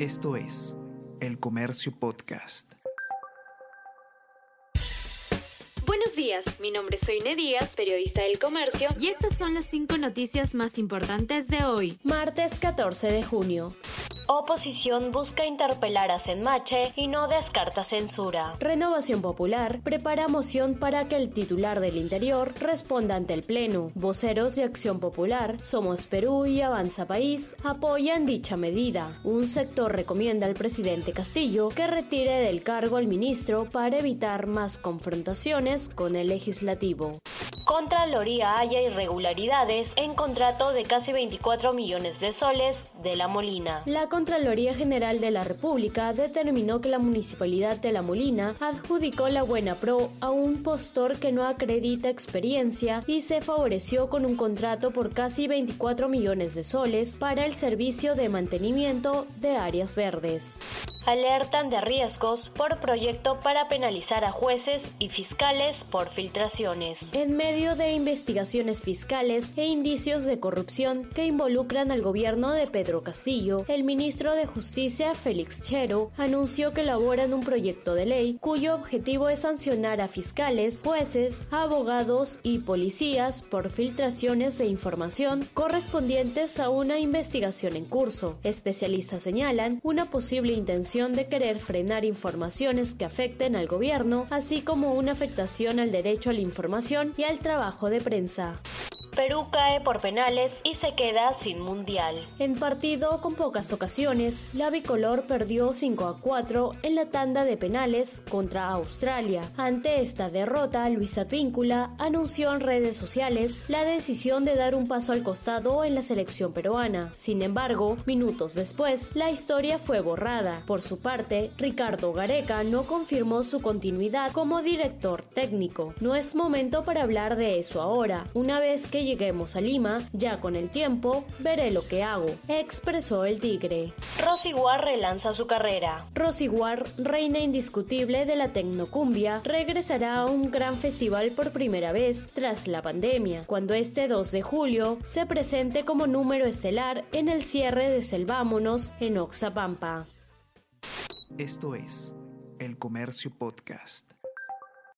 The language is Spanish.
Esto es El Comercio Podcast. Buenos días, mi nombre es Soine Díaz, periodista del Comercio, y estas son las cinco noticias más importantes de hoy, martes 14 de junio. Oposición busca interpelar a Senmache y no descarta censura. Renovación Popular prepara moción para que el titular del Interior responda ante el Pleno. Voceros de Acción Popular, Somos Perú y Avanza País apoyan dicha medida. Un sector recomienda al presidente Castillo que retire del cargo al ministro para evitar más confrontaciones con el legislativo. Contraloría haya irregularidades en contrato de casi 24 millones de soles de La Molina. La Contraloría General de la República determinó que la Municipalidad de La Molina adjudicó la Buena Pro a un postor que no acredita experiencia y se favoreció con un contrato por casi 24 millones de soles para el servicio de mantenimiento de áreas verdes alertan de riesgos por proyecto para penalizar a jueces y fiscales por filtraciones. En medio de investigaciones fiscales e indicios de corrupción que involucran al gobierno de Pedro Castillo, el ministro de Justicia Félix Chero anunció que elaboran un proyecto de ley cuyo objetivo es sancionar a fiscales, jueces, abogados y policías por filtraciones de información correspondientes a una investigación en curso. Especialistas señalan una posible intención de querer frenar informaciones que afecten al gobierno, así como una afectación al derecho a la información y al trabajo de prensa. Perú cae por penales y se queda sin mundial. En partido con pocas ocasiones, la bicolor perdió 5 a 4 en la tanda de penales contra Australia. Ante esta derrota, Luisa Víncula anunció en redes sociales la decisión de dar un paso al costado en la selección peruana. Sin embargo, minutos después, la historia fue borrada. Por su parte, Ricardo Gareca no confirmó su continuidad como director técnico. No es momento para hablar de eso ahora, una vez que lleguemos a Lima, ya con el tiempo, veré lo que hago, expresó el tigre. War relanza su carrera. War, reina indiscutible de la tecnocumbia, regresará a un gran festival por primera vez tras la pandemia, cuando este 2 de julio se presente como número estelar en el cierre de Selvámonos en Oxapampa. Esto es El Comercio Podcast.